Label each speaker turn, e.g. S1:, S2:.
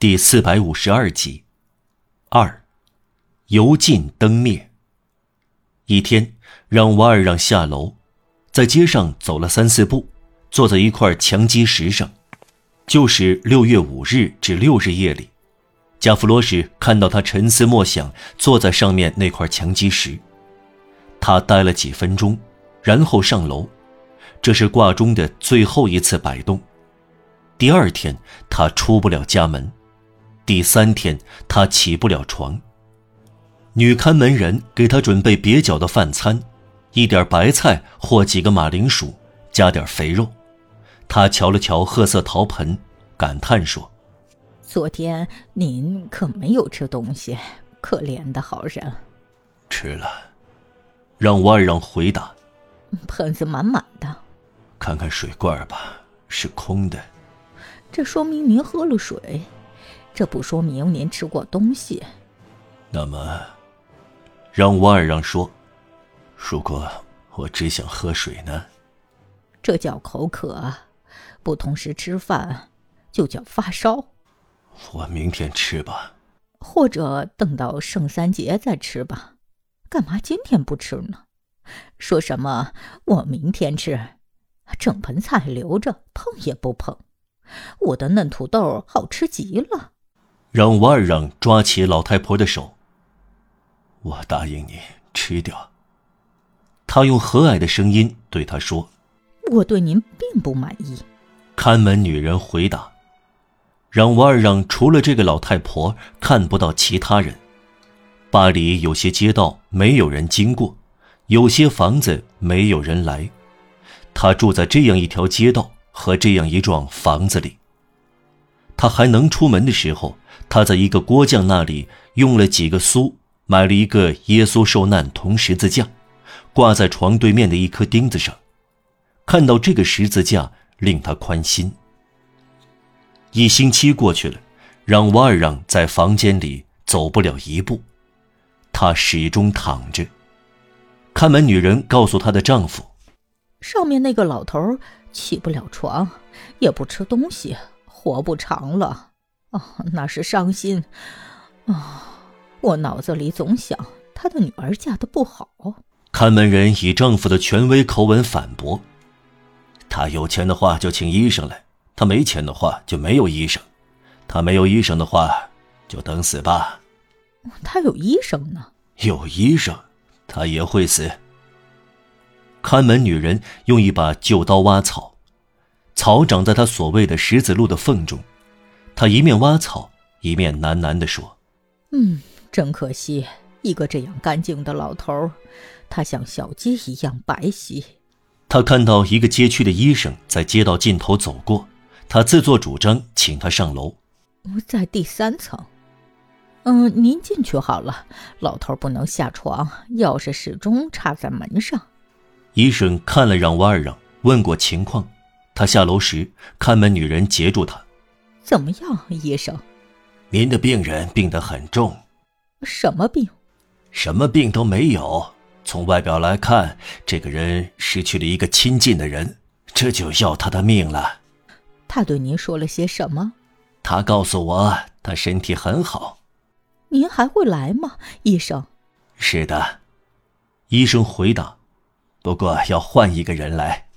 S1: 第四百五十二集。二，油尽灯灭。一天，让瓦尔让下楼，在街上走了三四步，坐在一块墙基石上。就是六月五日至六日夜里，加弗罗什看到他沉思默想，坐在上面那块墙基石。他待了几分钟，然后上楼。这是挂钟的最后一次摆动。第二天，他出不了家门；第三天，他起不了床。女看门人给他准备蹩脚的饭餐，一点白菜或几个马铃薯，加点肥肉。他瞧了瞧褐色陶盆，感叹说：“
S2: 昨天您可没有吃东西，可怜的好人。”
S1: 吃了，让瓦尔让回答：“
S2: 盆子满满的。”
S1: 看看水罐吧，是空的。
S2: 这说明您喝了水，这不说明您吃过东西。
S1: 那么，让瓦尔让说：“如果我只想喝水呢？”
S2: 这叫口渴。不同时吃饭，就叫发烧。
S1: 我明天吃吧，
S2: 或者等到圣三节再吃吧。干嘛今天不吃呢？说什么我明天吃，整盆菜留着碰也不碰。我的嫩土豆好吃极了。
S1: 让瓦尔让抓起老太婆的手。我答应你吃掉。他用和蔼的声音对她说：“
S2: 我对您并不满意。”
S1: 看门女人回答：“让瓦尔让除了这个老太婆看不到其他人。巴黎有些街道没有人经过，有些房子没有人来。他住在这样一条街道和这样一幢房子里。他还能出门的时候，他在一个锅匠那里用了几个苏买了一个耶稣受难铜十字架，挂在床对面的一颗钉子上。看到这个十字架。”令他宽心。一星期过去了，让瓦尔让在房间里走不了一步，他始终躺着。看门女人告诉她的丈夫：“
S2: 上面那个老头起不了床，也不吃东西，活不长了。哦，那是伤心。啊，我脑子里总想他的女儿嫁的不好。”
S1: 看门人以丈夫的权威口吻反驳。他有钱的话就请医生来，他没钱的话就没有医生，他没有医生的话就等死吧。
S2: 他有医生呢，
S1: 有医生，他也会死。看门女人用一把旧刀挖草，草长在他所谓的石子路的缝中，他一面挖草一面喃喃地说：“
S2: 嗯，真可惜，一个这样干净的老头，他像小鸡一样白皙。”
S1: 他看到一个街区的医生在街道尽头走过，他自作主张请他上楼。
S2: 在第三层。嗯，您进去好了。老头不能下床，钥匙始终插在门上。
S1: 医生看了让瓦尔让，问过情况。他下楼时，看门女人截住他：“
S2: 怎么样，医生？
S1: 您的病人病得很重。
S2: 什么病？
S1: 什么病都没有。”从外表来看，这个人失去了一个亲近的人，这就要他的命了。
S2: 他对您说了些什么？
S1: 他告诉我他身体很好。
S2: 您还会来吗，医生？
S1: 是的，医生回答。不过要换一个人来。